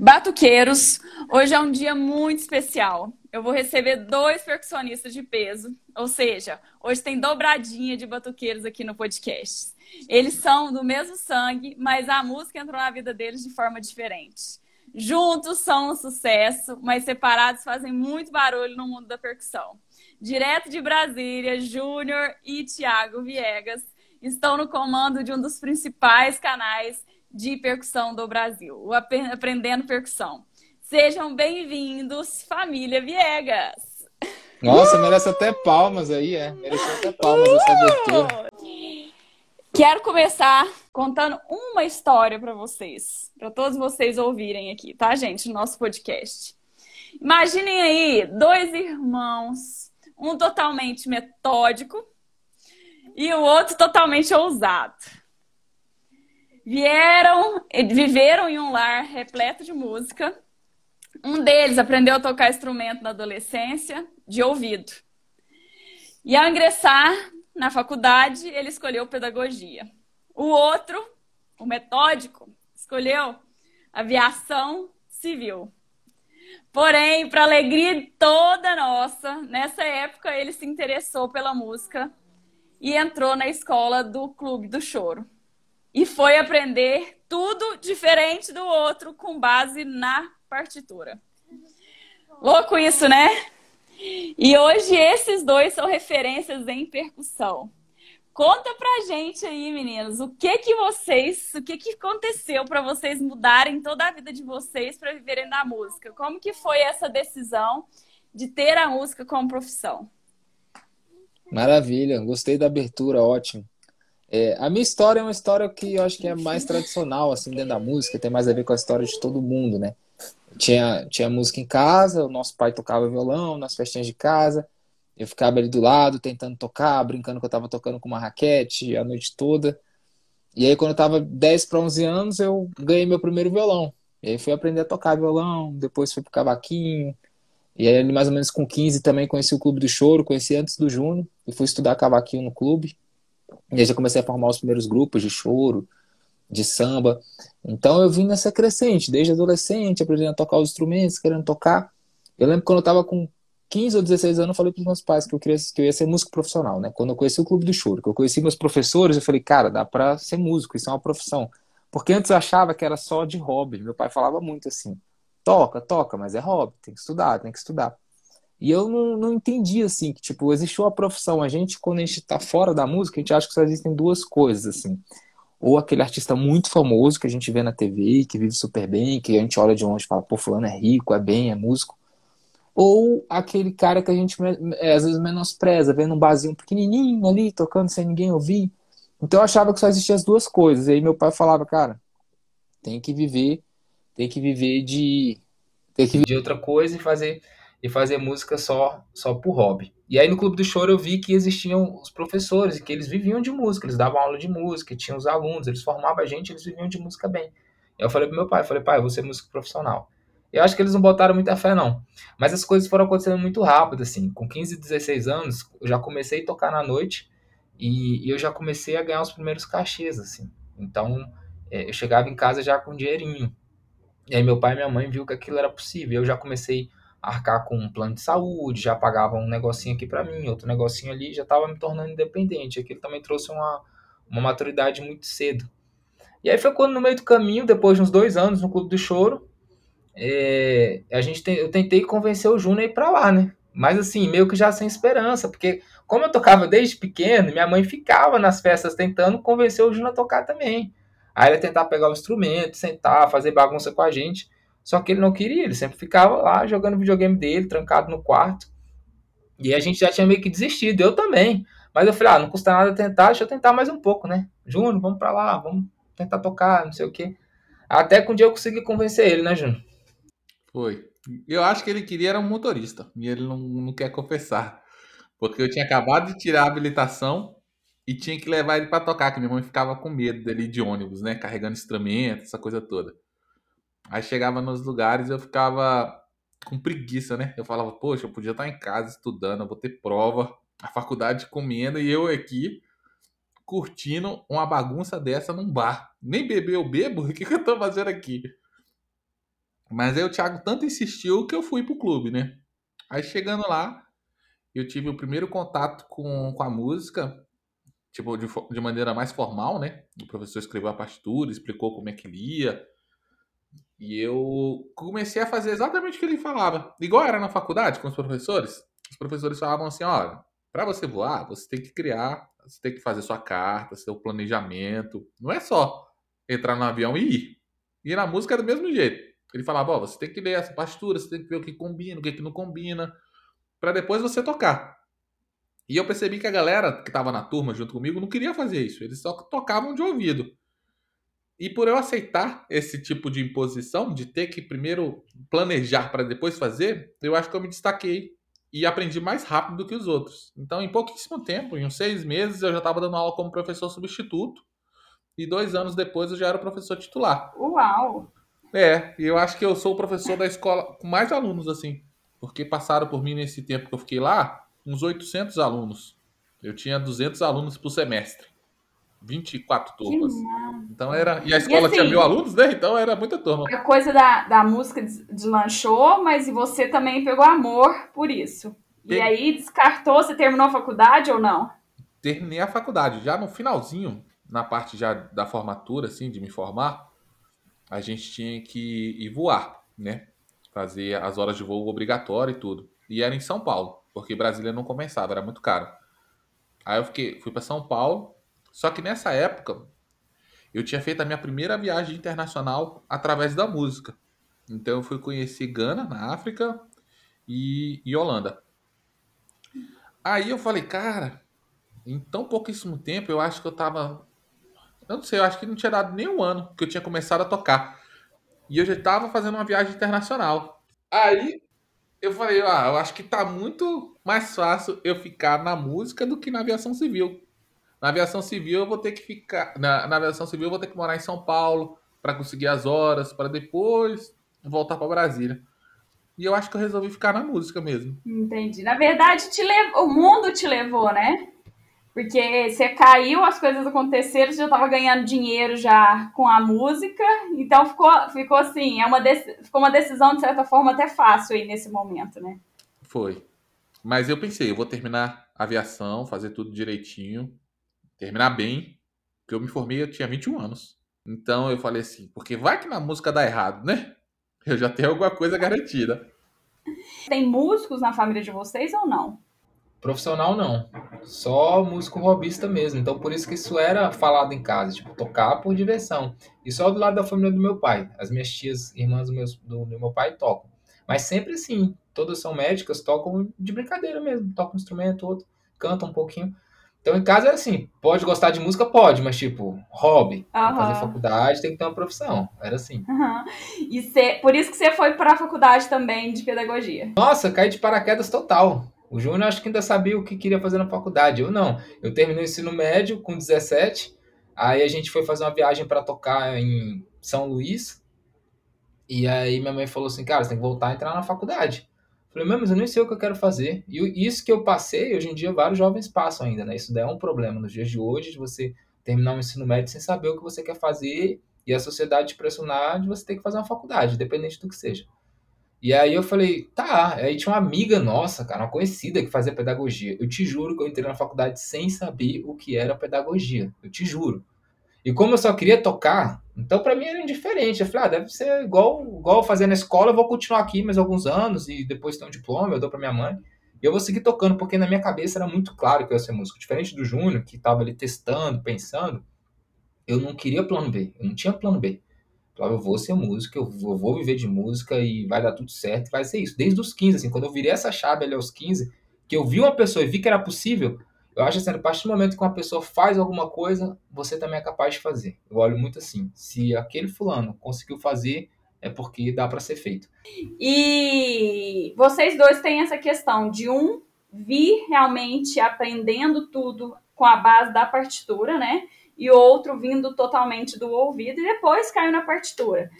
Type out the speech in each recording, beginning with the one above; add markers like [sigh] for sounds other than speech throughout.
Batuqueiros, hoje é um dia muito especial. Eu vou receber dois percussionistas de peso, ou seja, hoje tem dobradinha de batuqueiros aqui no podcast. Eles são do mesmo sangue, mas a música entrou na vida deles de forma diferente. Juntos são um sucesso, mas separados fazem muito barulho no mundo da percussão. Direto de Brasília, Júnior e Tiago Viegas estão no comando de um dos principais canais de percussão do Brasil, o Aprendendo Percussão. Sejam bem-vindos, família Viegas! Nossa, merece até palmas aí, é. Merece até palmas uh! essa abertura. Quero começar contando uma história para vocês, para todos vocês ouvirem aqui, tá, gente, no nosso podcast. Imaginem aí dois irmãos, um totalmente metódico e o outro totalmente ousado vieram, viveram em um lar repleto de música. Um deles aprendeu a tocar instrumento na adolescência, de ouvido. E ao ingressar na faculdade, ele escolheu pedagogia. O outro, o metódico, escolheu aviação civil. Porém, para alegria toda nossa, nessa época ele se interessou pela música e entrou na escola do Clube do Choro e foi aprender tudo diferente do outro com base na partitura. Louco isso, né? E hoje esses dois são referências em percussão. Conta pra gente aí, meninos, o que que vocês, o que que aconteceu para vocês mudarem toda a vida de vocês para viverem da música? Como que foi essa decisão de ter a música como profissão? Maravilha, gostei da abertura, ótimo. É, a minha história é uma história que eu acho que é mais tradicional, assim, dentro da música, tem mais a ver com a história de todo mundo, né? Tinha, tinha música em casa, o nosso pai tocava violão nas festinhas de casa, eu ficava ali do lado tentando tocar, brincando que eu estava tocando com uma raquete a noite toda. E aí, quando eu tava 10 para 11 anos, eu ganhei meu primeiro violão. E aí fui aprender a tocar violão, depois fui pro cavaquinho. E aí, mais ou menos com 15, também conheci o Clube do Choro, conheci antes do Juno, e fui estudar cavaquinho no clube. E aí já comecei a formar os primeiros grupos de choro, de samba. Então eu vim nessa crescente, desde adolescente, aprendendo a tocar os instrumentos, querendo tocar. Eu lembro quando eu estava com 15 ou 16 anos, eu falei para os meus pais que eu, queria, que eu ia ser músico profissional, né? Quando eu conheci o Clube do Choro, que eu conheci meus professores, eu falei, cara, dá para ser músico, isso é uma profissão. Porque antes eu achava que era só de hobby. Meu pai falava muito assim: toca, toca, mas é hobby, tem que estudar, tem que estudar. E eu não, não entendi, assim, que, tipo, existe uma profissão. A gente, quando a gente tá fora da música, a gente acha que só existem duas coisas, assim. Ou aquele artista muito famoso que a gente vê na TV, que vive super bem, que a gente olha de longe e fala, pô, fulano é rico, é bem, é músico. Ou aquele cara que a gente, às vezes, menospreza, vendo um barzinho pequenininho ali, tocando sem ninguém ouvir. Então eu achava que só existiam as duas coisas. E aí meu pai falava, cara, tem que viver, tem que viver de... Tem que viver de outra coisa e fazer e fazer música só só por hobby. E aí no Clube do Choro eu vi que existiam os professores e que eles viviam de música, eles davam aula de música, tinham os alunos, eles formavam a gente, eles viviam de música bem. Eu falei pro meu pai, falei, pai, eu vou ser músico profissional. Eu acho que eles não botaram muita fé, não. Mas as coisas foram acontecendo muito rápido, assim. Com 15, 16 anos, eu já comecei a tocar na noite e, eu já comecei a ganhar os primeiros cachês, assim. Então, é, eu chegava em casa já com dinheirinho. E aí meu pai e minha mãe viu que aquilo era possível. Eu já comecei arcar com um plano de saúde, já pagava um negocinho aqui para mim, outro negocinho ali, já estava me tornando independente. Aquilo também trouxe uma, uma maturidade muito cedo. E aí foi quando, no meio do caminho, depois de uns dois anos no Clube do Choro, é, a gente tem, eu tentei convencer o Júnior a ir para lá, né? Mas assim, meio que já sem esperança, porque como eu tocava desde pequeno, minha mãe ficava nas festas tentando convencer o Júnior a tocar também. Aí ele tentar pegar o instrumento, sentar, fazer bagunça com a gente. Só que ele não queria, ele sempre ficava lá jogando videogame dele, trancado no quarto. E a gente já tinha meio que desistido, eu também. Mas eu falei, ah, não custa nada tentar, deixa eu tentar mais um pouco, né? Júnior, vamos pra lá, vamos tentar tocar, não sei o quê. Até que um dia eu consegui convencer ele, né, Júnior? Foi. Eu acho que ele queria era um motorista, e ele não, não quer confessar. Porque eu tinha acabado de tirar a habilitação e tinha que levar ele para tocar, que minha mãe ficava com medo dele de ônibus, né? Carregando instrumento, essa coisa toda. Aí chegava nos lugares eu ficava com preguiça, né? Eu falava, poxa, eu podia estar em casa estudando, eu vou ter prova, a faculdade comendo e eu aqui curtindo uma bagunça dessa num bar. Nem beber eu bebo, [laughs] o que, que eu tô fazendo aqui? Mas aí o Thiago tanto insistiu que eu fui pro clube, né? Aí chegando lá, eu tive o primeiro contato com, com a música, tipo, de, de maneira mais formal, né? O professor escreveu a partitura, explicou como é que lia. E eu comecei a fazer exatamente o que ele falava. Igual era na faculdade com os professores. Os professores falavam assim: olha, para você voar, você tem que criar, você tem que fazer sua carta, seu planejamento. Não é só entrar no avião e ir. E na música é do mesmo jeito. Ele falava, ó, você tem que ler essa partitura, você tem que ver o que combina, o que não combina, para depois você tocar. E eu percebi que a galera que estava na turma junto comigo não queria fazer isso, eles só tocavam de ouvido. E por eu aceitar esse tipo de imposição, de ter que primeiro planejar para depois fazer, eu acho que eu me destaquei e aprendi mais rápido do que os outros. Então, em pouquíssimo tempo, em uns seis meses, eu já estava dando aula como professor substituto. E dois anos depois eu já era professor titular. Uau! É, e eu acho que eu sou o professor da escola com mais alunos, assim. Porque passaram por mim nesse tempo que eu fiquei lá, uns 800 alunos. Eu tinha 200 alunos por semestre. 24 turmas. Então era. E a escola e assim, tinha mil alunos, né? Então era muita turma. A coisa da, da música deslanchou, mas você também pegou amor por isso. E aí descartou, você terminou a faculdade ou não? Terminei a faculdade. Já no finalzinho, na parte já da formatura, assim, de me formar, a gente tinha que ir voar, né? Fazer as horas de voo obrigatório e tudo. E era em São Paulo, porque Brasília não começava, era muito caro. Aí eu fiquei, fui para São Paulo, só que nessa época eu tinha feito a minha primeira viagem internacional através da música. Então eu fui conhecer Gana, na África, e, e Holanda. Aí eu falei, cara, em tão pouquíssimo tempo eu acho que eu tava eu não sei, eu acho que não tinha dado nem um ano que eu tinha começado a tocar. E eu já estava fazendo uma viagem internacional. Aí eu falei, ah, eu acho que tá muito mais fácil eu ficar na música do que na aviação civil. Na aviação civil eu vou ter que ficar. Na, na aviação civil eu vou ter que morar em São Paulo para conseguir as horas, para depois voltar para Brasília. E eu acho que eu resolvi ficar na música mesmo. Entendi. Na verdade, te lev... o mundo te levou, né? Porque você caiu, as coisas aconteceram, você já estava ganhando dinheiro já com a música, então ficou, ficou assim, é uma ficou uma decisão de certa forma até fácil aí nesse momento, né? Foi. Mas eu pensei, eu vou terminar a aviação, fazer tudo direitinho, terminar bem, porque eu me formei, eu tinha 21 anos. Então eu falei assim, porque vai que na música dá errado, né? Eu já tenho alguma coisa garantida. Tem músicos na família de vocês ou não? Profissional não, só músico robista mesmo. Então por isso que isso era falado em casa, tipo, tocar por diversão. E só do lado da família do meu pai. As minhas tias, irmãs do meu, do, do meu pai tocam. Mas sempre assim, todas são médicas, tocam de brincadeira mesmo, tocam um instrumento, outro, cantam um pouquinho. Então em casa é assim, pode gostar de música, pode, mas tipo, hobby, uhum. fazer faculdade tem que ter uma profissão. Era assim. Uhum. E cê, por isso que você foi para a faculdade também de pedagogia. Nossa, caí de paraquedas total. O Júnior acho que ainda sabia o que queria fazer na faculdade. Eu não. Eu terminei o ensino médio com 17. Aí a gente foi fazer uma viagem para tocar em São Luís. E aí minha mãe falou assim: cara, você tem que voltar a entrar na faculdade. Falei, mas eu nem sei o que eu quero fazer. E isso que eu passei, hoje em dia vários jovens passam ainda, né? Isso daí é um problema nos dias de hoje, de você terminar o um ensino médio sem saber o que você quer fazer e a sociedade te pressionar de você ter que fazer uma faculdade, independente do que seja. E aí eu falei, tá. Aí tinha uma amiga nossa, cara, uma conhecida que fazia pedagogia. Eu te juro que eu entrei na faculdade sem saber o que era pedagogia. Eu te juro. E como eu só queria tocar, então para mim era indiferente. Eu falei, ah, deve ser igual, igual fazer na escola, eu vou continuar aqui mais alguns anos e depois ter um diploma, eu dou para minha mãe. E eu vou seguir tocando, porque na minha cabeça era muito claro que eu ia ser músico. Diferente do Júnior, que estava ali testando, pensando, eu não queria plano B. Eu não tinha plano B. Falava, eu vou ser músico, eu vou, eu vou, viver de música e vai dar tudo certo, vai ser isso. Desde os 15, assim, quando eu virei essa chave ali aos 15, que eu vi uma pessoa e vi que era possível, eu acho assim, a partir do momento que uma pessoa faz alguma coisa, você também é capaz de fazer. Eu olho muito assim, se aquele fulano conseguiu fazer, é porque dá para ser feito. E vocês dois têm essa questão de um vir realmente aprendendo tudo com a base da partitura, né? e outro vindo totalmente do ouvido e depois caiu na partitura.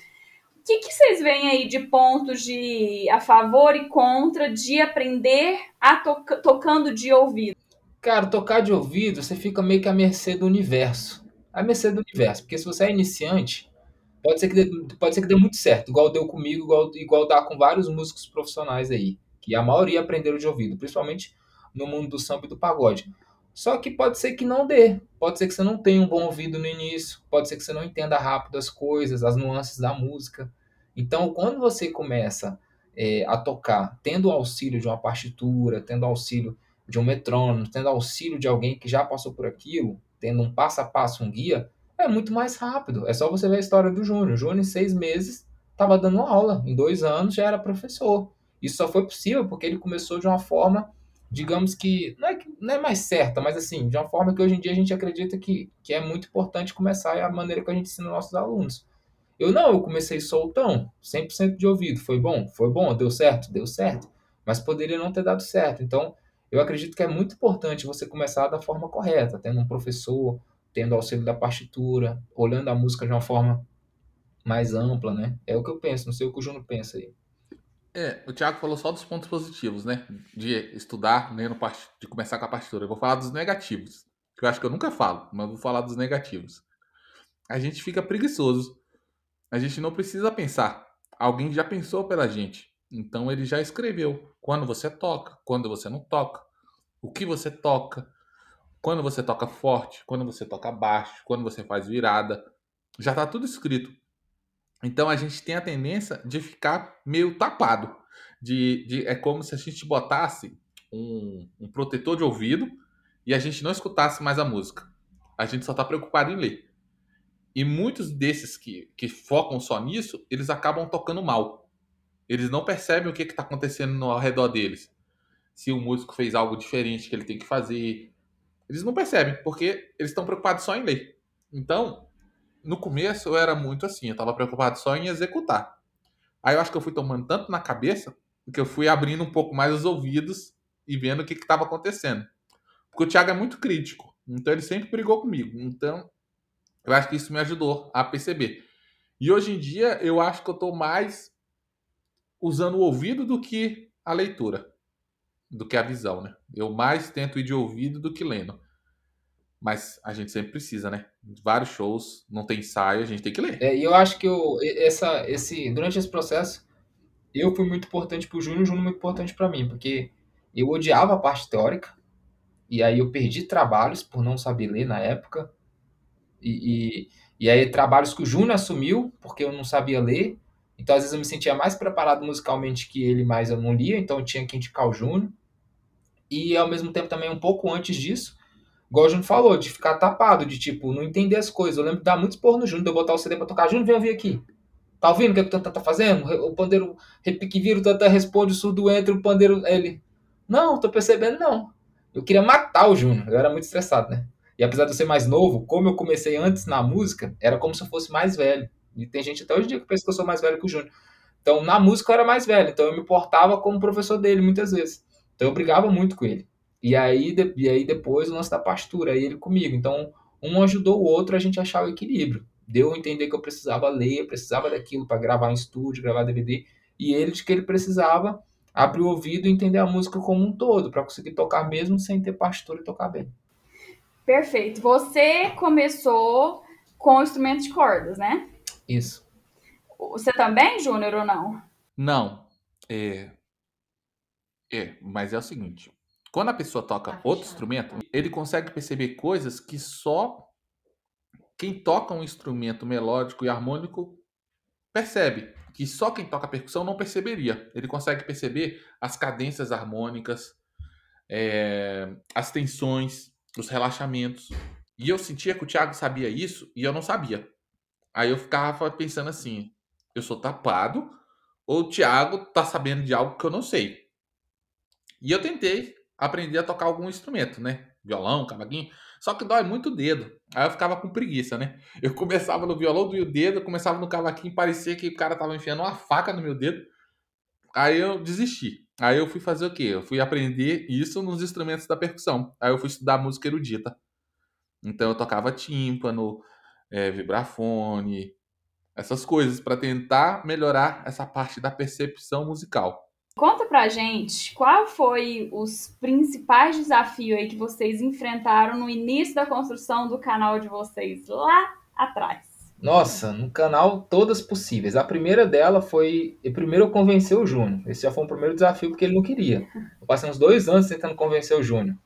O que, que vocês veem aí de pontos de a favor e contra de aprender a to tocando de ouvido? Cara, tocar de ouvido, você fica meio que à mercê do universo. À mercê do universo. Porque se você é iniciante, Pode ser que dê, pode ser que dê muito certo, igual deu comigo, igual, igual dá com vários músicos profissionais aí, que a maioria aprenderam de ouvido, principalmente no mundo do samba e do pagode. Só que pode ser que não dê. Pode ser que você não tenha um bom ouvido no início, pode ser que você não entenda rápido as coisas, as nuances da música. Então, quando você começa é, a tocar, tendo o auxílio de uma partitura, tendo auxílio de um metrônomo, tendo auxílio de alguém que já passou por aquilo, tendo um passo a passo, um guia, é muito mais rápido. É só você ver a história do Júnior. O Júnior, em seis meses, estava dando aula. Em dois anos, já era professor. Isso só foi possível porque ele começou de uma forma, digamos que não é, não é mais certa, mas assim, de uma forma que hoje em dia a gente acredita que, que é muito importante começar é a maneira que a gente ensina nossos alunos. Eu não, eu comecei soltão, 100% de ouvido. Foi bom? Foi bom. Deu certo? Deu certo. Mas poderia não ter dado certo. Então, eu acredito que é muito importante você começar da forma correta, tendo um professor, tendo auxílio da partitura, olhando a música de uma forma mais ampla, né? É o que eu penso, não sei o que o Juno pensa aí. É, o Thiago falou só dos pontos positivos, né? De estudar, né, no part... de começar com a partitura. Eu vou falar dos negativos, que eu acho que eu nunca falo, mas vou falar dos negativos. A gente fica preguiçoso. A gente não precisa pensar. Alguém já pensou pela gente. Então ele já escreveu quando você toca, quando você não toca, o que você toca, quando você toca forte, quando você toca baixo, quando você faz virada. Já está tudo escrito. Então a gente tem a tendência de ficar meio tapado. De, de, é como se a gente botasse um, um protetor de ouvido e a gente não escutasse mais a música. A gente só está preocupado em ler. E muitos desses que, que focam só nisso, eles acabam tocando mal. Eles não percebem o que está acontecendo ao redor deles. Se o músico fez algo diferente que ele tem que fazer. Eles não percebem, porque eles estão preocupados só em ler. Então, no começo eu era muito assim, eu estava preocupado só em executar. Aí eu acho que eu fui tomando tanto na cabeça que eu fui abrindo um pouco mais os ouvidos e vendo o que estava acontecendo. Porque o Thiago é muito crítico, então ele sempre brigou comigo. Então eu acho que isso me ajudou a perceber. E hoje em dia eu acho que eu estou mais usando o ouvido do que a leitura, do que a visão, né? Eu mais tento ir de ouvido do que lendo. Mas a gente sempre precisa, né? Vários shows, não tem ensaio, a gente tem que ler. É, e eu acho que eu, essa, esse, durante esse processo, eu fui muito importante para o Júnior, o Júnior muito importante para mim, porque eu odiava a parte teórica, e aí eu perdi trabalhos por não saber ler na época, e, e, e aí trabalhos que o Júnior assumiu, porque eu não sabia ler, então às vezes eu me sentia mais preparado musicalmente que ele, mas eu não lia, então eu tinha que indicar o Júnior. E ao mesmo tempo também um pouco antes disso, igual o Júnior falou, de ficar tapado, de tipo, não entender as coisas. Eu lembro de dar muito esporro no Júnior, de eu botar o CD pra tocar. Júnior, vem ouvir aqui. Tá ouvindo o que, é que o Tanta tá fazendo? O pandeiro repique vira, o Tanta responde, o surdo entra, o pandeiro. Ele. Não, tô percebendo, não. Eu queria matar o Júnior, eu era muito estressado, né? E apesar de eu ser mais novo, como eu comecei antes na música, era como se eu fosse mais velho. E tem gente até hoje em dia que pensa que eu sou mais velho que o Júnior. Então, na música eu era mais velho, então eu me portava como professor dele muitas vezes. Então eu brigava muito com ele. E aí, de, e aí depois o lance da pastura, aí ele comigo. Então, um ajudou o outro a gente achar o equilíbrio. Deu a entender que eu precisava ler, precisava daquilo para gravar em estúdio, gravar DVD, e ele de que ele precisava abrir o ouvido e entender a música como um todo, para conseguir tocar mesmo sem ter pastura e tocar bem. Perfeito. Você começou com instrumento de cordas, né? Isso. Você também, Júnior, ou não? Não. É... é, mas é o seguinte: quando a pessoa toca ah, outro instrumento, ele consegue perceber coisas que só quem toca um instrumento melódico e harmônico percebe. Que só quem toca percussão não perceberia. Ele consegue perceber as cadências harmônicas, é, as tensões, os relaxamentos. E eu sentia que o Thiago sabia isso e eu não sabia. Aí eu ficava pensando assim: eu sou tapado ou o Thiago tá sabendo de algo que eu não sei? E eu tentei aprender a tocar algum instrumento, né? Violão, cavaquinho. Só que dói muito o dedo. Aí eu ficava com preguiça, né? [laughs] Eu começava no violão, doía o dedo, começava no cavaquinho, parecia que o cara tava enfiando uma faca no meu dedo. Aí eu desisti. Aí eu fui fazer o quê? Eu fui aprender isso nos instrumentos da percussão. Aí eu fui estudar música erudita. Então eu tocava tímpano, é, vibrafone, essas coisas para tentar melhorar essa parte da percepção musical. Conta pra gente qual foi os principais desafios aí que vocês enfrentaram no início da construção do canal de vocês lá atrás. Nossa, no canal todas possíveis. A primeira dela foi. Primeiro eu convencer o Júnior. Esse já foi o primeiro desafio porque ele não queria. Eu passei uns dois anos tentando convencer o Júnior.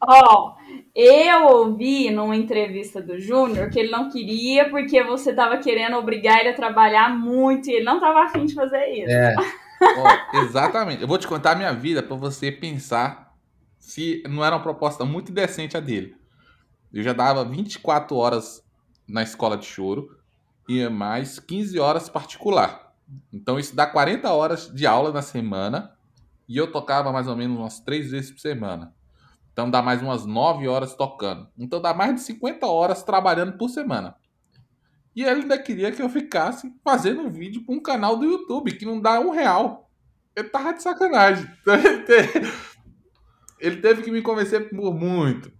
Ó, oh, eu ouvi numa entrevista do Júnior que ele não queria porque você estava querendo obrigar ele a trabalhar muito e ele não estava afim de fazer isso. É. [laughs] exatamente. Eu vou te contar a minha vida para você pensar se não era uma proposta muito decente a dele. Eu já dava 24 horas na escola de choro e mais 15 horas particular. Então isso dá 40 horas de aula na semana e eu tocava mais ou menos umas três vezes por semana. Então dá mais umas 9 horas tocando. Então dá mais de 50 horas trabalhando por semana. E ele ainda queria que eu ficasse fazendo um vídeo para um canal do YouTube que não dá um real. Ele tava de sacanagem. [laughs] Então ele teve, ele teve que me convencer por muito.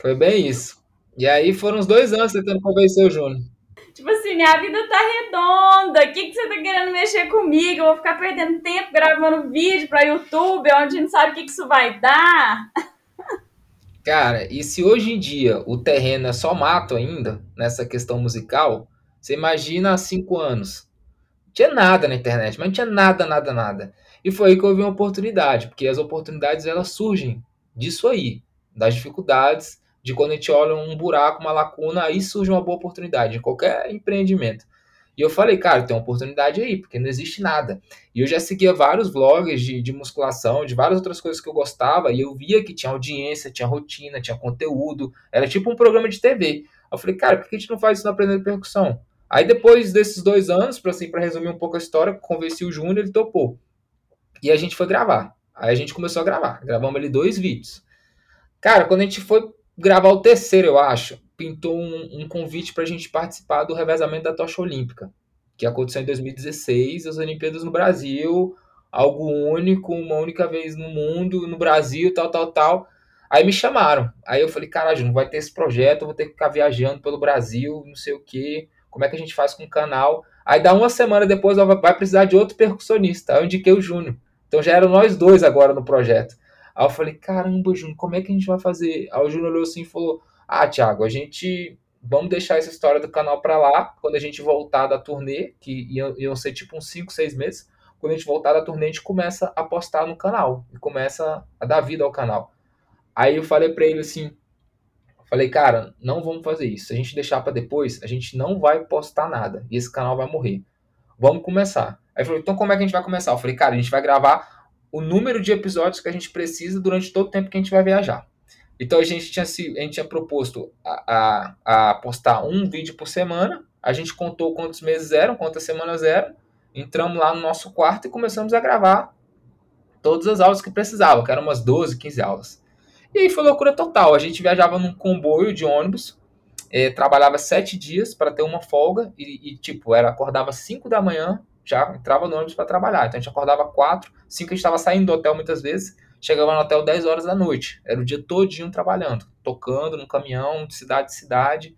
Foi bem isso. E aí foram uns dois anos tentando convencer o Júnior. Tipo assim, minha vida tá redonda. O que, que você tá querendo mexer comigo? Eu vou ficar perdendo tempo gravando vídeo pra YouTube, onde a gente sabe o que, que isso vai dar. [laughs] Cara, e se hoje em dia o terreno é só mato ainda, nessa questão musical, você imagina há cinco anos. Não tinha nada na internet, mas não tinha nada, nada, nada. E foi aí que eu vi uma oportunidade, porque as oportunidades elas surgem disso aí, das dificuldades de quando a gente olha um buraco, uma lacuna, aí surge uma boa oportunidade em qualquer empreendimento. E eu falei, cara, tem uma oportunidade aí, porque não existe nada. E eu já seguia vários vlogs de, de musculação, de várias outras coisas que eu gostava, e eu via que tinha audiência, tinha rotina, tinha conteúdo, era tipo um programa de TV. Eu falei, cara, por que a gente não faz isso na aprendendo percussão? Aí depois desses dois anos, para assim, resumir um pouco a história, convenci o Júnior, ele topou. E a gente foi gravar. Aí a gente começou a gravar. Gravamos ali dois vídeos. Cara, quando a gente foi gravar o terceiro, eu acho, pintou um, um convite para a gente participar do revezamento da tocha olímpica, que aconteceu em 2016, as Olimpíadas no Brasil, algo único, uma única vez no mundo, no Brasil, tal, tal, tal. Aí me chamaram. Aí eu falei, caralho, não vai ter esse projeto, eu vou ter que ficar viajando pelo Brasil, não sei o quê. Como é que a gente faz com o canal? Aí dá uma semana depois, vai precisar de outro percussionista. Aí eu indiquei o Júnior. Então já eram nós dois agora no projeto. Aí eu falei, caramba, Júnior, como é que a gente vai fazer? Aí o Júnior olhou assim e falou, ah, Thiago, a gente vamos deixar essa história do canal para lá, quando a gente voltar da turnê, que iam, iam ser tipo uns 5, 6 meses, quando a gente voltar da turnê, a gente começa a postar no canal, e começa a dar vida ao canal. Aí eu falei para ele assim, falei, cara, não vamos fazer isso, se a gente deixar para depois, a gente não vai postar nada, e esse canal vai morrer. Vamos começar. Aí ele falou, então como é que a gente vai começar? Eu falei, cara, a gente vai gravar o número de episódios que a gente precisa durante todo o tempo que a gente vai viajar. Então a gente tinha, se, a gente tinha proposto a, a, a postar um vídeo por semana. A gente contou quantos meses eram, quantas semanas eram. Entramos lá no nosso quarto e começamos a gravar todas as aulas que precisavam, que eram umas 12, 15 aulas. E aí foi loucura total. A gente viajava num comboio de ônibus, eh, trabalhava sete dias para ter uma folga e, e, tipo, era acordava 5 da manhã, já entrava no ônibus para trabalhar. Então a gente acordava 4, 5 a gente estava saindo do hotel muitas vezes, chegava no hotel 10 horas da noite. Era o dia todinho trabalhando, tocando no caminhão, de cidade em cidade.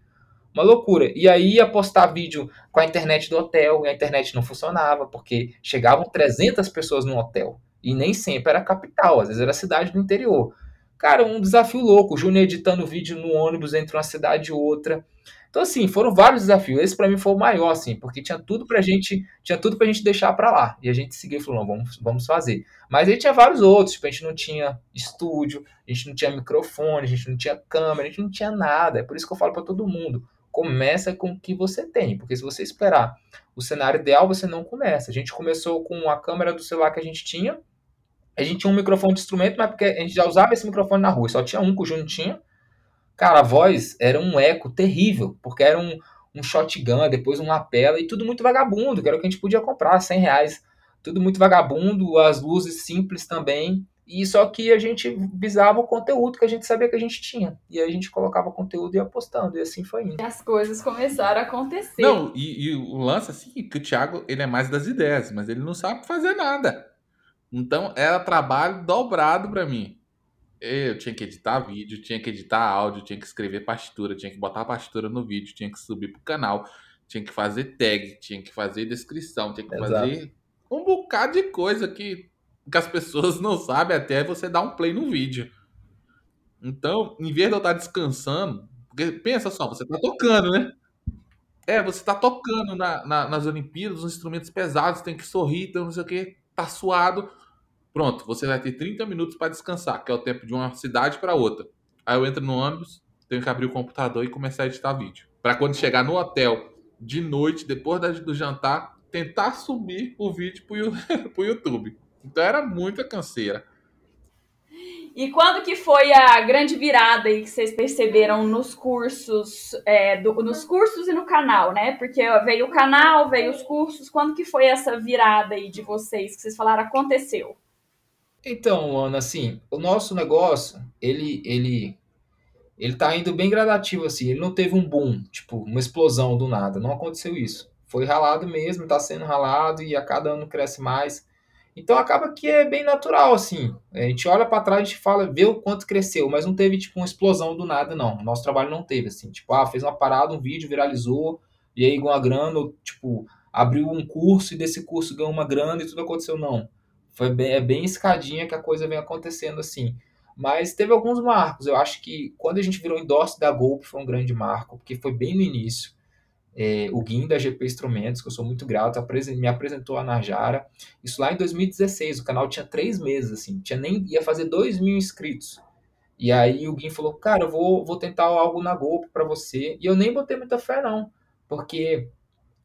Uma loucura. E aí ia postar vídeo com a internet do hotel, e a internet não funcionava, porque chegavam 300 pessoas no hotel. E nem sempre era capital, às vezes era cidade do interior. Cara, um desafio louco. O Júnior editando vídeo no ônibus entre uma cidade e outra. Então, assim, foram vários desafios. Esse para mim foi o maior, assim, porque tinha tudo pra gente, tinha tudo pra gente deixar para lá. E a gente seguiu e falou, não, vamos, vamos fazer. Mas aí tinha vários outros, tipo, a gente não tinha estúdio, a gente não tinha microfone, a gente não tinha câmera, a gente não tinha nada. É por isso que eu falo para todo mundo, começa com o que você tem, porque se você esperar o cenário ideal, você não começa. A gente começou com a câmera do celular que a gente tinha, a gente tinha um microfone de instrumento, mas porque a gente já usava esse microfone na rua, só tinha um que o Júnior tinha, Cara, a voz era um eco terrível, porque era um, um shotgun, depois um lapela e tudo muito vagabundo, que era o que a gente podia comprar, 100 reais. Tudo muito vagabundo, as luzes simples também. E só que a gente visava o conteúdo que a gente sabia que a gente tinha. E aí a gente colocava conteúdo e ia postando, e assim foi indo. E as coisas começaram a acontecer. Não, e, e o lance assim, que o Thiago, ele é mais das ideias, mas ele não sabe fazer nada. Então era trabalho dobrado para mim. Eu tinha que editar vídeo, tinha que editar áudio, tinha que escrever partitura, tinha que botar a partitura no vídeo, tinha que subir pro canal, tinha que fazer tag, tinha que fazer descrição, tinha que Exato. fazer um bocado de coisa que, que as pessoas não sabem até você dar um play no vídeo. Então, em vez de eu estar descansando, porque pensa só, você tá tocando, né? É, você tá tocando na, na, nas Olimpíadas, uns instrumentos pesados, tem que sorrir, então não sei o que, tá suado. Pronto, você vai ter 30 minutos para descansar, que é o tempo de uma cidade para outra. Aí eu entro no ônibus, tenho que abrir o computador e começar a editar vídeo. Para quando chegar no hotel de noite, depois do jantar, tentar subir o vídeo pro, [laughs] pro YouTube. Então era muita canseira. E quando que foi a grande virada aí que vocês perceberam nos cursos, é, do, nos cursos e no canal, né? Porque veio o canal, veio os cursos. Quando que foi essa virada aí de vocês que vocês falaram aconteceu? Então, Ana, assim, o nosso negócio, ele, ele, ele tá indo bem gradativo, assim. Ele não teve um boom, tipo, uma explosão do nada. Não aconteceu isso. Foi ralado mesmo, tá sendo ralado e a cada ano cresce mais. Então acaba que é bem natural, assim. A gente olha para trás, gente fala, vê o quanto cresceu, mas não teve, tipo, uma explosão do nada, não. O nosso trabalho não teve, assim. Tipo, ah, fez uma parada, um vídeo, viralizou, e aí ganhou uma grana, ou, tipo, abriu um curso e desse curso ganhou uma grana e tudo aconteceu, não. Foi bem, é bem escadinha que a coisa vem acontecendo, assim. Mas teve alguns marcos. Eu acho que quando a gente virou endorse da Golpe foi um grande marco, porque foi bem no início é, o Guim da GP Instrumentos, que eu sou muito grato, me apresentou a Najara. Isso lá em 2016, o canal tinha três meses, assim, tinha nem ia fazer dois mil inscritos. E aí o Guim falou, cara, eu vou, vou tentar algo na Golpe para você. E eu nem botei muita fé, não, porque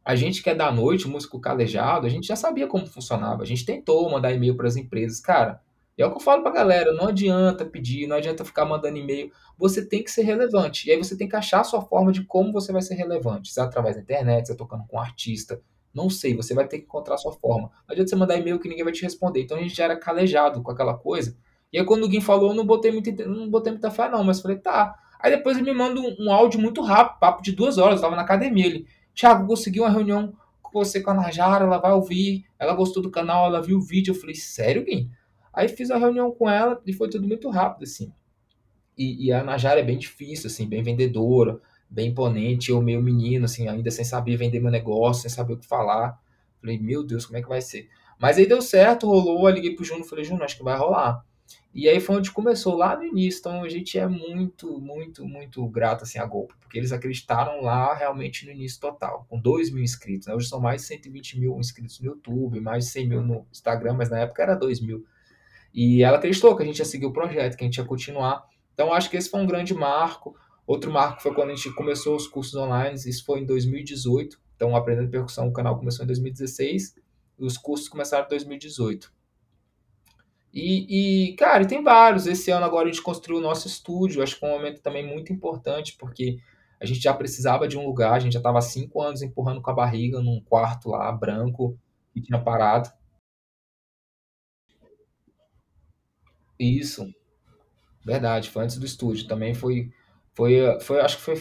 a gente que é da noite, músico calejado, a gente já sabia como funcionava. A gente tentou mandar e-mail para as empresas, cara. É o que eu falo pra galera, não adianta pedir, não adianta ficar mandando e-mail. Você tem que ser relevante. E aí você tem que achar a sua forma de como você vai ser relevante. Se é através da internet, se é tocando com um artista. Não sei, você vai ter que encontrar a sua forma. Não adianta você mandar e-mail que ninguém vai te responder. Então a gente já era calejado com aquela coisa. E aí quando o Guim falou, eu não botei, muito, não botei muita fé não, mas falei, tá. Aí depois ele me manda um, um áudio muito rápido, papo de duas horas, eu tava na academia. Ele, Thiago, consegui uma reunião com você com a Najara, ela vai ouvir, ela gostou do canal, ela viu o vídeo. Eu falei, sério, Guim? Aí fiz a reunião com ela e foi tudo muito rápido, assim. E, e a Najara é bem difícil, assim, bem vendedora, bem imponente. Eu, meio menino, assim, ainda sem saber vender meu negócio, sem saber o que falar. Falei, meu Deus, como é que vai ser? Mas aí deu certo, rolou. Eu liguei pro Juno falei, Juno, acho que vai rolar. E aí foi onde começou, lá no início. Então a gente é muito, muito, muito grato assim, a Golpe, porque eles acreditaram lá realmente no início total, com 2 mil inscritos. Né? Hoje são mais de 120 mil inscritos no YouTube, mais de 100 mil no Instagram, mas na época era 2 mil. E ela acreditou que a gente ia seguir o projeto, que a gente ia continuar. Então, acho que esse foi um grande marco. Outro marco foi quando a gente começou os cursos online, isso foi em 2018. Então, Aprendendo Percussão, o canal começou em 2016 e os cursos começaram em 2018. E, e, cara, tem vários. Esse ano agora a gente construiu o nosso estúdio. Acho que foi um momento também muito importante, porque a gente já precisava de um lugar. A gente já estava cinco anos empurrando com a barriga num quarto lá, branco, que tinha parado. Isso, verdade, foi antes do estúdio. Também foi, foi, foi acho que foi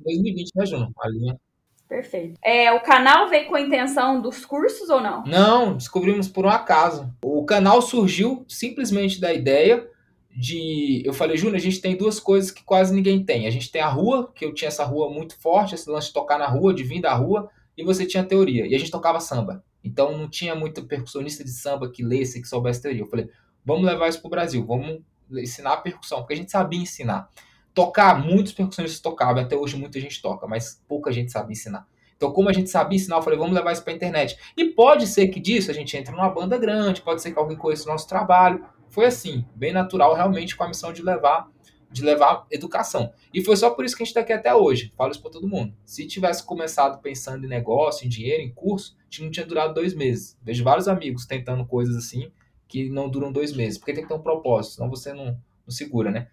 2020, né, Juno? A linha. Perfeito. É, o canal veio com a intenção dos cursos ou não? Não, descobrimos por um acaso. O canal surgiu simplesmente da ideia de. Eu falei, Júnior, a gente tem duas coisas que quase ninguém tem. A gente tem a rua, que eu tinha essa rua muito forte, esse lance de tocar na rua, de vir da rua, e você tinha teoria. E a gente tocava samba. Então não tinha muito percussionista de samba que lesse, que soubesse teoria. Eu falei, Vamos levar isso para o Brasil, vamos ensinar a percussão, porque a gente sabia ensinar. Tocar, muitos percussionistas tocavam, até hoje muita gente toca, mas pouca gente sabe ensinar. Então, como a gente sabia ensinar, eu falei, vamos levar isso para a internet. E pode ser que disso a gente entre numa banda grande, pode ser que alguém conheça o nosso trabalho. Foi assim, bem natural, realmente, com a missão de levar de levar educação. E foi só por isso que a gente está aqui até hoje. Falo isso para todo mundo. Se tivesse começado pensando em negócio, em dinheiro, em curso, a gente não tinha durado dois meses. Vejo vários amigos tentando coisas assim que não duram dois meses, porque tem que ter um propósito, senão você não, não segura, né?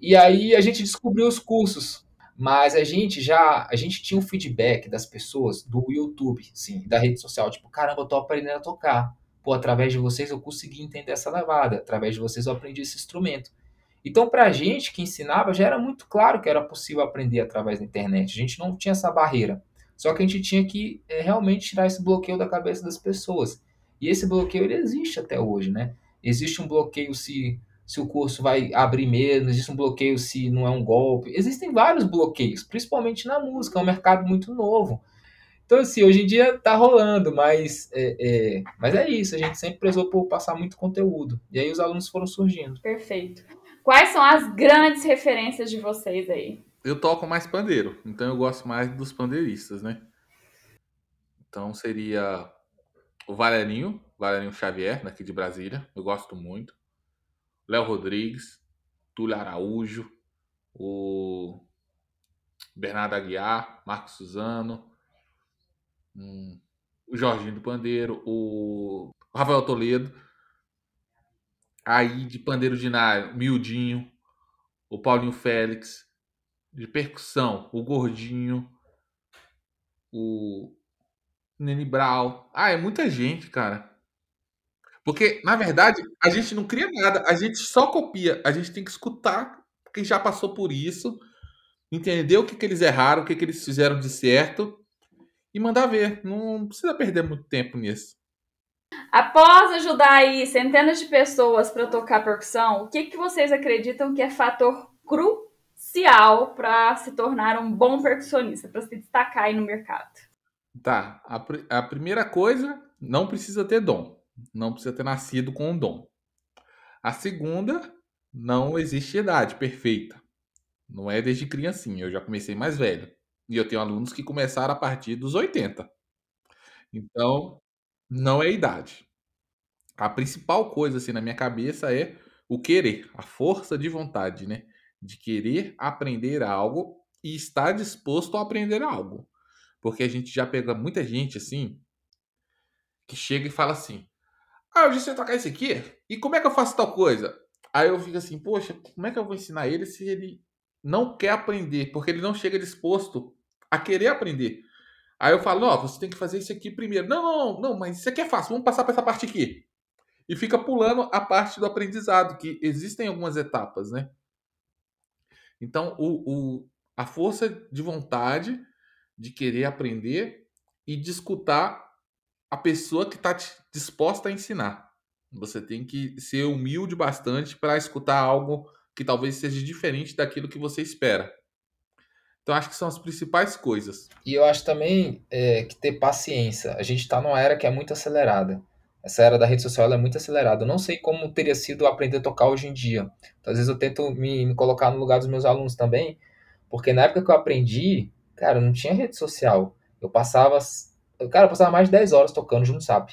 E aí a gente descobriu os cursos, mas a gente já, a gente tinha um feedback das pessoas do YouTube, sim, da rede social, tipo, caramba, eu tô aprendendo a tocar. Pô, através de vocês eu consegui entender essa levada, através de vocês eu aprendi esse instrumento. Então, para a gente que ensinava, já era muito claro que era possível aprender através da internet. A gente não tinha essa barreira. Só que a gente tinha que é, realmente tirar esse bloqueio da cabeça das pessoas. E esse bloqueio ele existe até hoje, né? Existe um bloqueio se, se o curso vai abrir mesmo, existe um bloqueio se não é um golpe. Existem vários bloqueios, principalmente na música, é um mercado muito novo. Então, assim, hoje em dia tá rolando, mas é, é, mas é isso, a gente sempre prezou por passar muito conteúdo. E aí os alunos foram surgindo. Perfeito. Quais são as grandes referências de vocês aí? eu toco mais pandeiro, então eu gosto mais dos pandeiristas, né? Então seria o Valerinho, Valerinho Xavier, daqui de Brasília, eu gosto muito. Léo Rodrigues, Túlio Araújo, o Bernardo Aguiar, Marcos Suzano, hum, o Jorginho do Pandeiro, o Rafael Toledo, aí de Pandeiro de Nário, Mildinho, o Paulinho Félix, de percussão, o Gordinho, o Nene Brau. Ah, é muita gente, cara. Porque, na verdade, a gente não cria nada, a gente só copia. A gente tem que escutar quem já passou por isso, entender o que, que eles erraram, o que, que eles fizeram de certo e mandar ver. Não precisa perder muito tempo nisso. Após ajudar aí centenas de pessoas para tocar percussão, o que, que vocês acreditam que é fator crucial para se tornar um bom percussionista, para se destacar aí no mercado? Tá. A, pr a primeira coisa, não precisa ter dom. Não precisa ter nascido com um dom. A segunda, não existe idade perfeita. Não é desde criancinha. Eu já comecei mais velho. E eu tenho alunos que começaram a partir dos 80. Então, não é idade. A principal coisa assim na minha cabeça é o querer, a força de vontade, né? De querer aprender algo e estar disposto a aprender algo. Porque a gente já pega muita gente assim que chega e fala assim: "Ah, eu já sei tocar isso aqui. E como é que eu faço tal coisa?" Aí eu fico assim: "Poxa, como é que eu vou ensinar ele se ele não quer aprender, porque ele não chega disposto a querer aprender?" Aí eu falo, ó, oh, você tem que fazer isso aqui primeiro. Não, não, não, mas isso aqui é fácil, vamos passar para essa parte aqui. E fica pulando a parte do aprendizado, que existem algumas etapas, né? Então, o, o, a força de vontade de querer aprender e de escutar a pessoa que está disposta a ensinar. Você tem que ser humilde bastante para escutar algo que talvez seja diferente daquilo que você espera. Então, acho que são as principais coisas. E eu acho também é, que ter paciência. A gente está numa era que é muito acelerada. Essa era da rede social é muito acelerada. Eu não sei como teria sido aprender a tocar hoje em dia. Então, às vezes eu tento me, me colocar no lugar dos meus alunos também, porque na época que eu aprendi, cara, não tinha rede social. Eu passava, cara, eu passava mais de 10 horas tocando junto, sabe?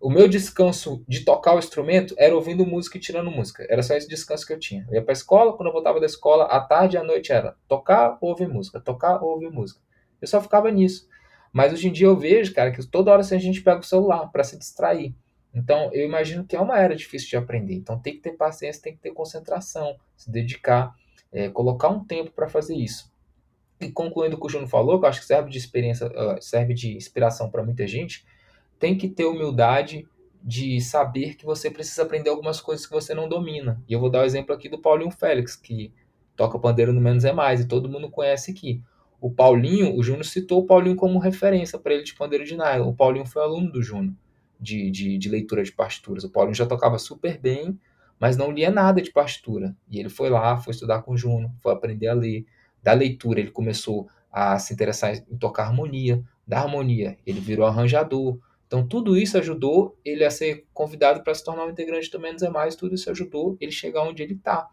O meu descanso de tocar o instrumento era ouvindo música e tirando música. Era só esse descanso que eu tinha. Eu ia pra escola, quando eu voltava da escola, à tarde e à noite era tocar ou ouvir música, tocar ou ouvir música. Eu só ficava nisso. Mas hoje em dia eu vejo, cara, que toda hora assim, a gente pega o celular para se distrair. Então, eu imagino que é uma era difícil de aprender. Então, tem que ter paciência, tem que ter concentração, se dedicar, é, colocar um tempo para fazer isso. Concluindo o que o Juno falou, que eu acho que serve de experiência, serve de inspiração para muita gente, tem que ter humildade de saber que você precisa aprender algumas coisas que você não domina. E eu vou dar o exemplo aqui do Paulinho Félix, que toca pandeiro no Menos é Mais, e todo mundo conhece aqui. O Paulinho, o Júnior citou o Paulinho como referência para ele de pandeiro de nylon. O Paulinho foi aluno do Júnior de, de, de leitura de partituras. O Paulinho já tocava super bem, mas não lia nada de partitura. E ele foi lá, foi estudar com o Júnior, foi aprender a ler. Da leitura, ele começou a se interessar em tocar harmonia. Da harmonia, ele virou arranjador. Então, tudo isso ajudou ele a ser convidado para se tornar um integrante do Menos é Mais, tudo isso ajudou ele chegar onde ele está.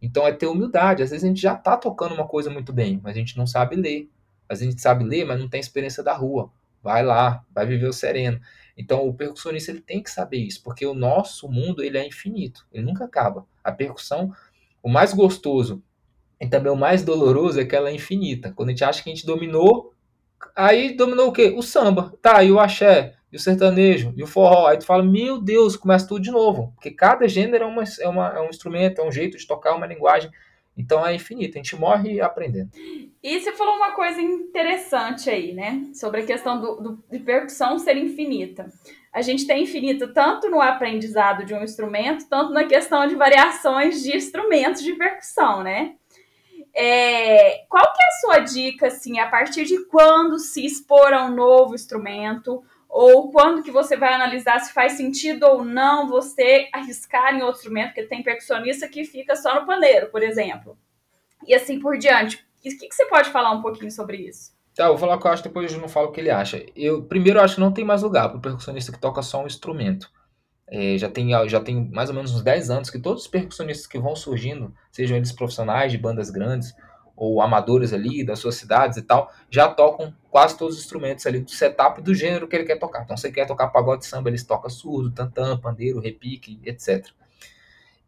Então, é ter humildade. Às vezes a gente já está tocando uma coisa muito bem, mas a gente não sabe ler. Às vezes a gente sabe ler, mas não tem experiência da rua. Vai lá, vai viver o sereno. Então, o percussionista ele tem que saber isso, porque o nosso mundo ele é infinito, ele nunca acaba. A percussão, o mais gostoso e também o mais doloroso é que ela é infinita. Quando a gente acha que a gente dominou, aí dominou o quê? O samba. Tá, e o axé? e o sertanejo, e o forró. Aí tu fala, meu Deus, começa tudo de novo. Porque cada gênero é, uma, é, uma, é um instrumento, é um jeito de tocar, uma linguagem. Então é infinito, a gente morre aprendendo. E você falou uma coisa interessante aí, né? Sobre a questão do, do, de percussão ser infinita. A gente tem infinito tanto no aprendizado de um instrumento, tanto na questão de variações de instrumentos de percussão, né? É, qual que é a sua dica, assim, a partir de quando se expor a um novo instrumento? ou quando que você vai analisar se faz sentido ou não você arriscar em outro instrumento, porque tem percussionista que fica só no pandeiro, por exemplo. E assim por diante. O que, que você pode falar um pouquinho sobre isso? Tá, eu vou falar o que eu acho, depois eu não falo o que ele acha. Eu, primeiro, eu acho que não tem mais lugar para o percussionista que toca só um instrumento. É, já, tem, já tem mais ou menos uns 10 anos que todos os percussionistas que vão surgindo, sejam eles profissionais de bandas grandes, ou amadores ali das suas cidades e tal, já tocam quase todos os instrumentos ali do setup do gênero que ele quer tocar. Então, se ele quer tocar pagode samba, eles tocam surdo, tantã, pandeiro, repique, etc.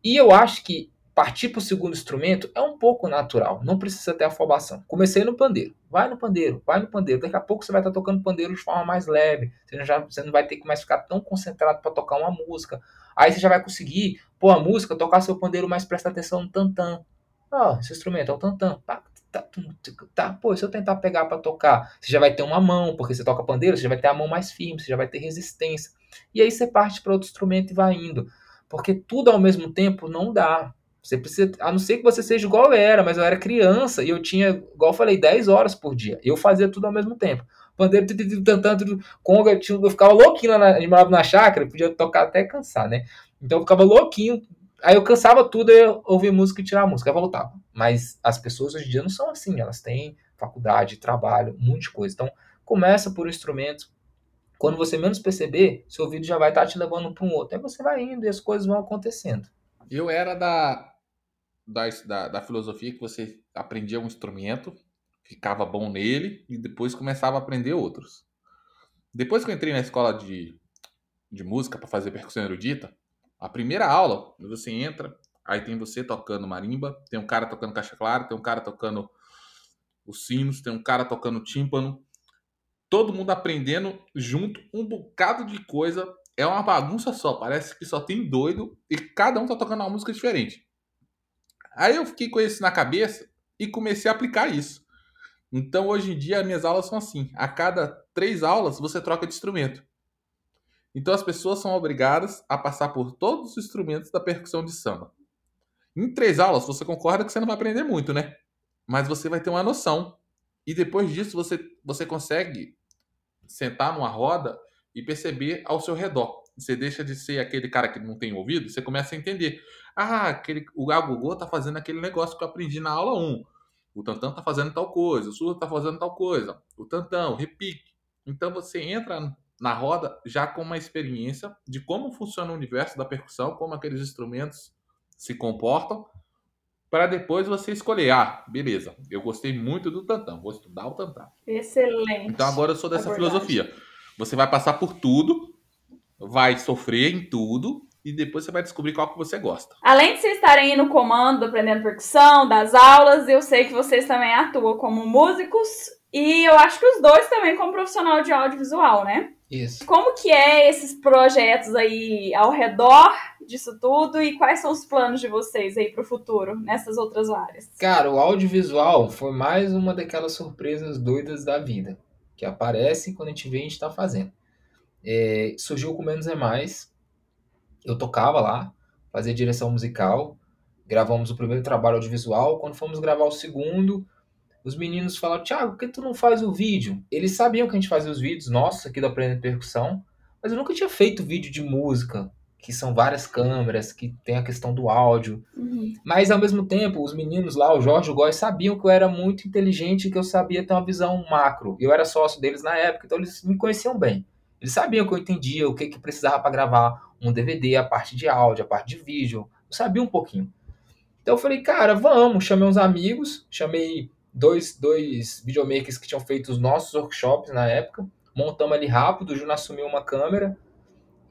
E eu acho que partir para o segundo instrumento é um pouco natural, não precisa ter afobação. Comecei no pandeiro, vai no pandeiro, vai no pandeiro. Daqui a pouco você vai estar tocando pandeiro de forma mais leve, você, já, você não vai ter que mais ficar tão concentrado para tocar uma música. Aí você já vai conseguir pôr a música, tocar seu pandeiro, mas prestar atenção no tantã. Ó, oh, esse instrumento é o tantã. Tá, tá, pô, se eu tentar pegar para tocar, você já vai ter uma mão, porque você toca pandeiro, você já vai ter a mão mais firme, você já vai ter resistência. E aí você parte para outro instrumento e vai indo. Porque tudo ao mesmo tempo não dá. Você precisa, a não ser que você seja igual eu era, mas eu era criança e eu tinha, igual eu falei, 10 horas por dia. Eu fazia tudo ao mesmo tempo. Pandeiro, tantando, conga, eu ficava louquinho lá na, na chácara, podia tocar até cansar, né? Então eu ficava louquinho. Aí eu cansava tudo, eu ouvia música e tirava música, eu voltava. Mas as pessoas hoje em dia não são assim, elas têm faculdade, trabalho, um monte de coisa. Então começa por um instrumento. Quando você menos perceber, seu ouvido já vai estar te levando para um outro. Aí você vai indo e as coisas vão acontecendo. Eu era da da, da, da filosofia que você aprendia um instrumento, ficava bom nele e depois começava a aprender outros. Depois que eu entrei na escola de, de música para fazer percussão erudita, a primeira aula, você entra, aí tem você tocando marimba, tem um cara tocando caixa clara, tem um cara tocando os sinos, tem um cara tocando tímpano, todo mundo aprendendo junto um bocado de coisa. É uma bagunça só, parece que só tem doido e cada um tá tocando uma música diferente. Aí eu fiquei com isso na cabeça e comecei a aplicar isso. Então hoje em dia minhas aulas são assim: a cada três aulas você troca de instrumento. Então as pessoas são obrigadas a passar por todos os instrumentos da percussão de samba. Em três aulas você concorda que você não vai aprender muito, né? Mas você vai ter uma noção. E depois disso você, você consegue sentar numa roda e perceber ao seu redor. Você deixa de ser aquele cara que não tem ouvido, você começa a entender. Ah, aquele, o Agogô tá fazendo aquele negócio que eu aprendi na aula 1. O Tantão tá fazendo tal coisa, o Surdo tá fazendo tal coisa. O Tantão, o repique. Então você entra na roda já com uma experiência de como funciona o universo da percussão, como aqueles instrumentos se comportam, para depois você escolher. Ah, beleza, eu gostei muito do Tantão, vou estudar o Tantão. Excelente. Então agora eu sou dessa filosofia. Você vai passar por tudo, vai sofrer em tudo e depois você vai descobrir qual que você gosta. Além de vocês estarem aí no comando, aprendendo percussão, das aulas, eu sei que vocês também atuam como músicos e eu acho que os dois também como profissional de audiovisual, né? Isso. Como que é esses projetos aí ao redor disso tudo e quais são os planos de vocês aí para o futuro nessas outras áreas? Cara, o audiovisual foi mais uma daquelas surpresas doidas da vida que aparece quando a gente vê a gente está fazendo. É, surgiu com Menos é Mais. Eu tocava lá, fazia direção musical. Gravamos o primeiro trabalho audiovisual. Quando fomos gravar o segundo, os meninos falaram: Thiago, por que tu não faz o vídeo? Eles sabiam que a gente fazia os vídeos nossos aqui do Aprendendo Percussão, mas eu nunca tinha feito vídeo de música, que são várias câmeras, que tem a questão do áudio. Uhum. Mas ao mesmo tempo, os meninos lá, o Jorge e o Góis, sabiam que eu era muito inteligente e que eu sabia ter uma visão macro. Eu era sócio deles na época, então eles me conheciam bem. Eles sabiam que eu entendia o que, que precisava para gravar um DVD, a parte de áudio, a parte de vídeo. Eu sabia um pouquinho. Então eu falei, cara, vamos. Chamei uns amigos, chamei dois, dois videomakers que tinham feito os nossos workshops na época. Montamos ali rápido, o Juno assumiu uma câmera.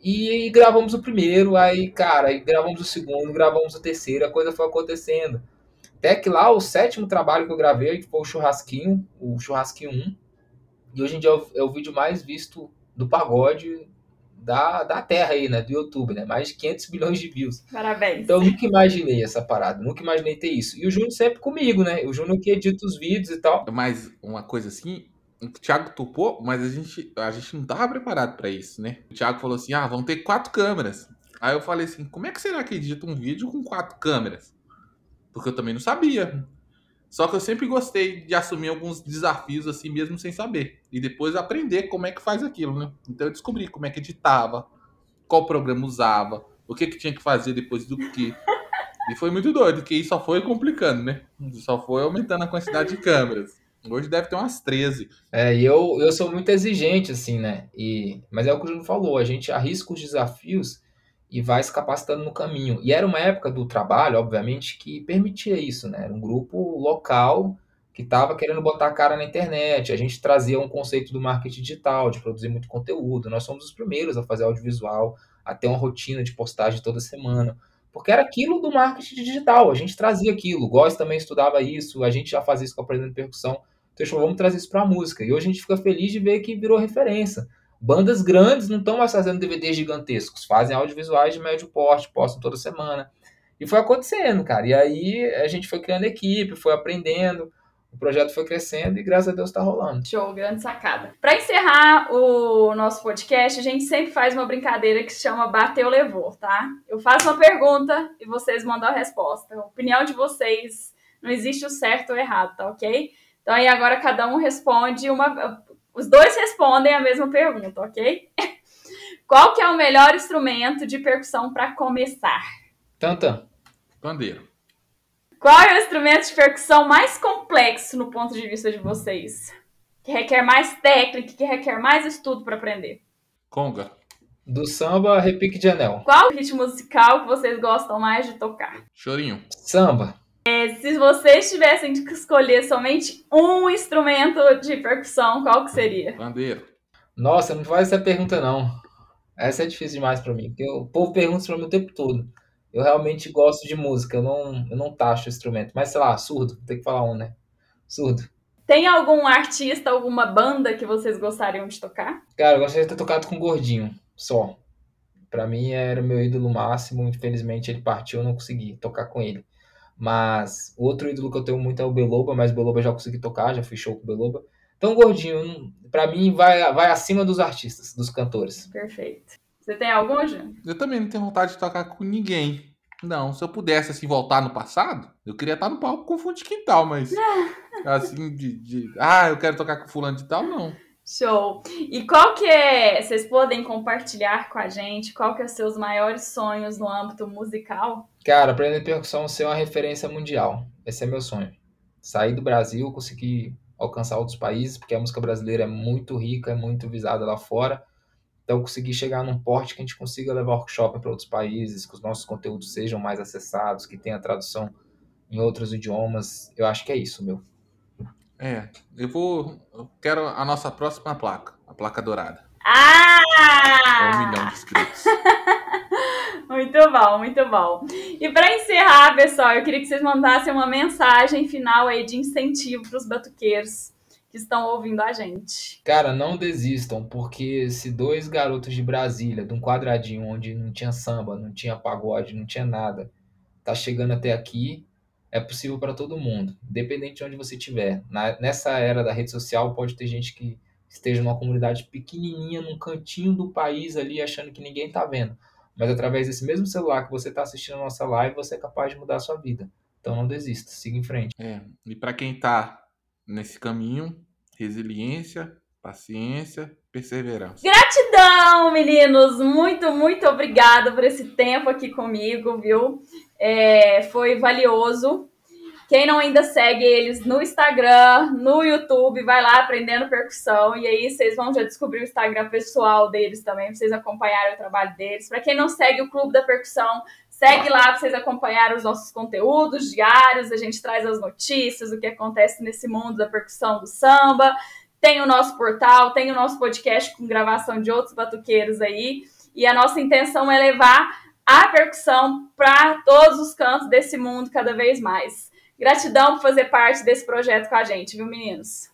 E, e gravamos o primeiro, aí, cara, aí gravamos o segundo, gravamos o terceiro, a coisa foi acontecendo. Até que lá, o sétimo trabalho que eu gravei foi o Churrasquinho, o Churrasquinho 1. E hoje em dia é o, é o vídeo mais visto do pagode da, da terra aí, né? Do YouTube, né? Mais de 500 bilhões de views. Parabéns. Então eu nunca imaginei essa parada, nunca imaginei ter isso. E o Júnior sempre comigo, né? O Júnior que edita os vídeos e tal. Mas uma coisa assim, o Thiago topou, mas a gente, a gente não tava preparado para isso, né? O Thiago falou assim: ah, vão ter quatro câmeras. Aí eu falei assim: como é que será que edita um vídeo com quatro câmeras? Porque eu também não sabia. Só que eu sempre gostei de assumir alguns desafios assim mesmo sem saber. E depois aprender como é que faz aquilo, né? Então eu descobri como é que editava, qual programa usava, o que, que tinha que fazer depois do que. E foi muito doido, porque isso só foi complicando, né? Só foi aumentando a quantidade de câmeras. Hoje deve ter umas 13. É, e eu, eu sou muito exigente, assim, né? E, mas é o que o Júlio falou, a gente arrisca os desafios e vai se capacitando no caminho. E era uma época do trabalho, obviamente, que permitia isso, né? Era um grupo local, que estava querendo botar a cara na internet. A gente trazia um conceito do marketing digital, de produzir muito conteúdo. Nós somos os primeiros a fazer audiovisual, a ter uma rotina de postagem toda semana. Porque era aquilo do marketing digital, a gente trazia aquilo. O Góes também estudava isso, a gente já fazia isso com aprendendo percussão. Então, vamos trazer isso para a música. E hoje a gente fica feliz de ver que virou referência. Bandas grandes não estão mais fazendo DVDs gigantescos, fazem audiovisuais de médio porte, postam toda semana. E foi acontecendo, cara. E aí a gente foi criando equipe, foi aprendendo o projeto foi crescendo e graças a Deus está rolando. Show, grande sacada. Para encerrar o nosso podcast, a gente sempre faz uma brincadeira que se chama Bateu Levou, tá? Eu faço uma pergunta e vocês mandam a resposta. A opinião de vocês, não existe o certo ou errado, tá ok? Então aí agora cada um responde uma. Os dois respondem a mesma pergunta, ok? [laughs] Qual que é o melhor instrumento de percussão para começar? Tanta. Pandeiro. Qual é o instrumento de percussão mais complexo no ponto de vista de vocês? Que requer mais técnica, que requer mais estudo para aprender? Conga. Do samba, repique de anel. Qual o ritmo musical que vocês gostam mais de tocar? Chorinho. Samba. É, se vocês tivessem que escolher somente um instrumento de percussão, qual que seria? Pandeiro. Nossa, não faz essa pergunta não. Essa é difícil demais para mim, porque o povo pergunta isso pra mim o tempo todo. Eu realmente gosto de música, eu não, eu não taxo o instrumento. Mas sei lá, surdo, tem que falar um, né? Surdo. Tem algum artista, alguma banda que vocês gostariam de tocar? Cara, eu gostaria de ter tocado com o Gordinho, só. Pra mim era o meu ídolo máximo, infelizmente ele partiu, eu não consegui tocar com ele. Mas o outro ídolo que eu tenho muito é o Beloba, mas o Beloba já consegui tocar, já fui show com o Beloba. Então o Gordinho, pra mim, vai, vai acima dos artistas, dos cantores. Perfeito. Você tem algum, Júnior? Eu também não tenho vontade de tocar com ninguém. Não, se eu pudesse assim voltar no passado, eu queria estar no palco com fundo de quintal, mas [laughs] assim de, de, ah, eu quero tocar com fulano de tal, não. Show. E qual que é, vocês podem compartilhar com a gente, qual que é os seus maiores sonhos no âmbito musical? Cara, aprender percussão ser uma referência mundial. Esse é meu sonho. Sair do Brasil, conseguir alcançar outros países, porque a música brasileira é muito rica, é muito visada lá fora. Então, conseguir chegar num porte que a gente consiga levar workshop para outros países, que os nossos conteúdos sejam mais acessados, que tenha tradução em outros idiomas, eu acho que é isso, meu. É, eu vou. Eu quero a nossa próxima placa, a placa dourada. Ah! É um milhão de inscritos. [laughs] muito bom, muito bom. E para encerrar, pessoal, eu queria que vocês mandassem uma mensagem final aí de incentivo para os batuqueiros que estão ouvindo a gente. Cara, não desistam, porque se dois garotos de Brasília, de um quadradinho onde não tinha samba, não tinha pagode, não tinha nada, tá chegando até aqui, é possível para todo mundo, independente de onde você estiver. nessa era da rede social, pode ter gente que esteja numa comunidade pequenininha, num cantinho do país ali, achando que ninguém tá vendo. Mas através desse mesmo celular que você está assistindo a nossa live, você é capaz de mudar a sua vida. Então não desista, siga em frente. É, e para quem tá nesse caminho, resiliência, paciência, perseverança. Gratidão, meninos! Muito, muito obrigada por esse tempo aqui comigo, viu? É, foi valioso. Quem não ainda segue eles no Instagram, no YouTube, vai lá aprendendo percussão. E aí vocês vão já descobrir o Instagram pessoal deles também, pra vocês acompanharem o trabalho deles. Para quem não segue o Clube da Percussão, Segue lá para vocês acompanharem os nossos conteúdos diários. A gente traz as notícias, o que acontece nesse mundo da percussão do samba. Tem o nosso portal, tem o nosso podcast com gravação de outros batuqueiros aí. E a nossa intenção é levar a percussão para todos os cantos desse mundo cada vez mais. Gratidão por fazer parte desse projeto com a gente, viu, meninos?